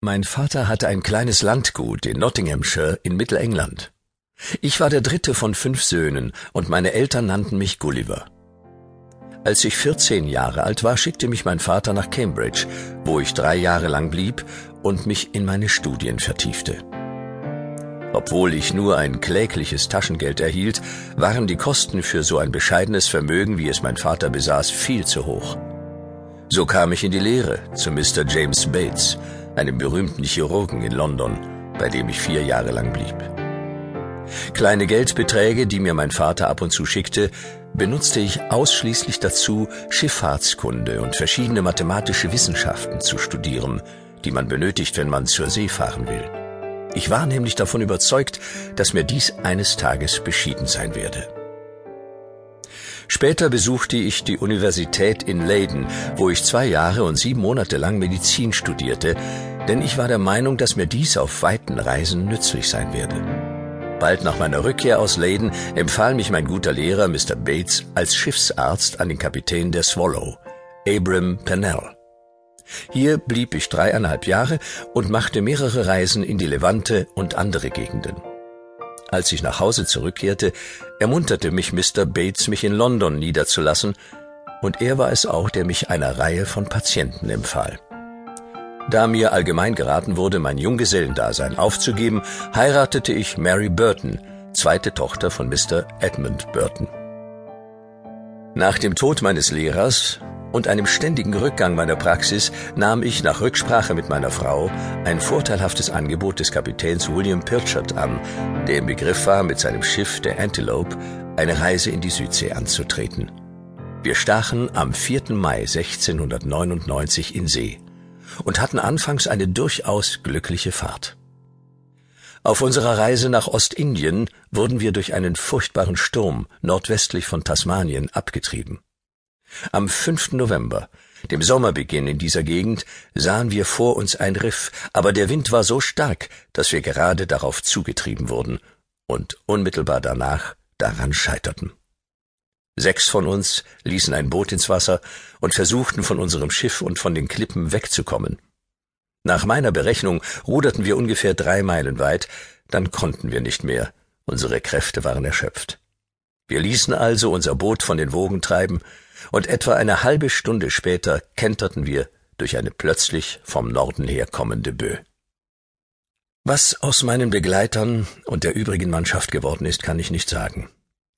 Mein Vater hatte ein kleines Landgut in Nottinghamshire in Mittelengland. Ich war der dritte von fünf Söhnen und meine Eltern nannten mich Gulliver. Als ich 14 Jahre alt war, schickte mich mein Vater nach Cambridge, wo ich drei Jahre lang blieb und mich in meine Studien vertiefte. Obwohl ich nur ein klägliches Taschengeld erhielt, waren die Kosten für so ein bescheidenes Vermögen, wie es mein Vater besaß, viel zu hoch. So kam ich in die Lehre zu Mr. James Bates, einem berühmten Chirurgen in London, bei dem ich vier Jahre lang blieb. Kleine Geldbeträge, die mir mein Vater ab und zu schickte, benutzte ich ausschließlich dazu, Schifffahrtskunde und verschiedene mathematische Wissenschaften zu studieren, die man benötigt, wenn man zur See fahren will. Ich war nämlich davon überzeugt, dass mir dies eines Tages beschieden sein werde. Später besuchte ich die Universität in Leiden, wo ich zwei Jahre und sieben Monate lang Medizin studierte, denn ich war der Meinung, dass mir dies auf weiten Reisen nützlich sein werde. Bald nach meiner Rückkehr aus Leiden empfahl mich mein guter Lehrer Mr. Bates als Schiffsarzt an den Kapitän der Swallow, Abram Pennell. Hier blieb ich dreieinhalb Jahre und machte mehrere Reisen in die Levante und andere Gegenden. Als ich nach Hause zurückkehrte, ermunterte mich Mr. Bates, mich in London niederzulassen, und er war es auch, der mich einer Reihe von Patienten empfahl. Da mir allgemein geraten wurde, mein Junggesellendasein aufzugeben, heiratete ich Mary Burton, zweite Tochter von Mr. Edmund Burton. Nach dem Tod meines Lehrers und einem ständigen Rückgang meiner Praxis nahm ich nach Rücksprache mit meiner Frau ein vorteilhaftes Angebot des Kapitäns William Pilchard an, der im Begriff war, mit seinem Schiff der Antelope eine Reise in die Südsee anzutreten. Wir stachen am 4. Mai 1699 in See und hatten anfangs eine durchaus glückliche Fahrt. Auf unserer Reise nach Ostindien wurden wir durch einen furchtbaren Sturm nordwestlich von Tasmanien abgetrieben. Am 5. November, dem Sommerbeginn in dieser Gegend, sahen wir vor uns ein Riff, aber der Wind war so stark, dass wir gerade darauf zugetrieben wurden und unmittelbar danach daran scheiterten. Sechs von uns ließen ein Boot ins Wasser und versuchten von unserem Schiff und von den Klippen wegzukommen. Nach meiner Berechnung ruderten wir ungefähr drei Meilen weit, dann konnten wir nicht mehr, unsere Kräfte waren erschöpft. Wir ließen also unser Boot von den Wogen treiben, und etwa eine halbe Stunde später kenterten wir durch eine plötzlich vom Norden herkommende Böe. Was aus meinen Begleitern und der übrigen Mannschaft geworden ist, kann ich nicht sagen.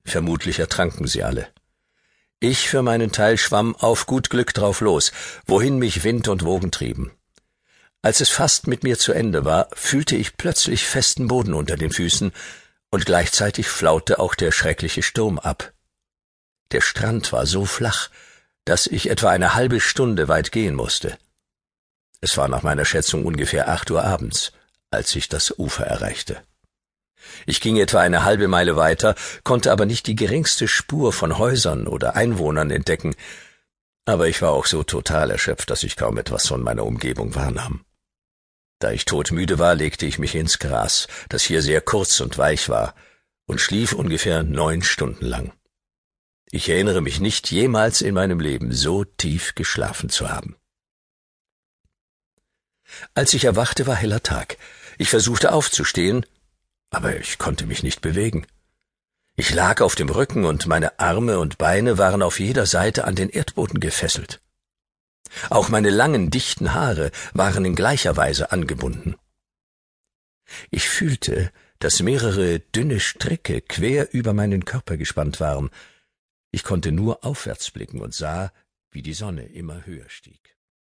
Vermutlich ertranken sie alle. Ich für meinen Teil schwamm auf gut Glück drauf los, wohin mich Wind und Wogen trieben. Als es fast mit mir zu Ende war, fühlte ich plötzlich festen Boden unter den Füßen, und gleichzeitig flaute auch der schreckliche Sturm ab. Der Strand war so flach, dass ich etwa eine halbe Stunde weit gehen musste. Es war nach meiner Schätzung ungefähr acht Uhr abends, als ich das Ufer erreichte. Ich ging etwa eine halbe Meile weiter, konnte aber nicht die geringste Spur von Häusern oder Einwohnern entdecken, aber ich war auch so total erschöpft, dass ich kaum etwas von meiner Umgebung wahrnahm. Da ich todmüde war, legte ich mich ins Gras, das hier sehr kurz und weich war, und schlief ungefähr neun Stunden lang. Ich erinnere mich nicht jemals in meinem Leben so tief geschlafen zu haben. Als ich erwachte, war heller Tag. Ich versuchte aufzustehen, aber ich konnte mich nicht bewegen. Ich lag auf dem Rücken und meine Arme und Beine waren auf jeder Seite an den Erdboden gefesselt. Auch meine langen, dichten Haare waren in gleicher Weise angebunden. Ich fühlte, dass mehrere dünne Stricke quer über meinen Körper gespannt waren, ich konnte nur aufwärts blicken und sah, wie die Sonne immer höher stieg.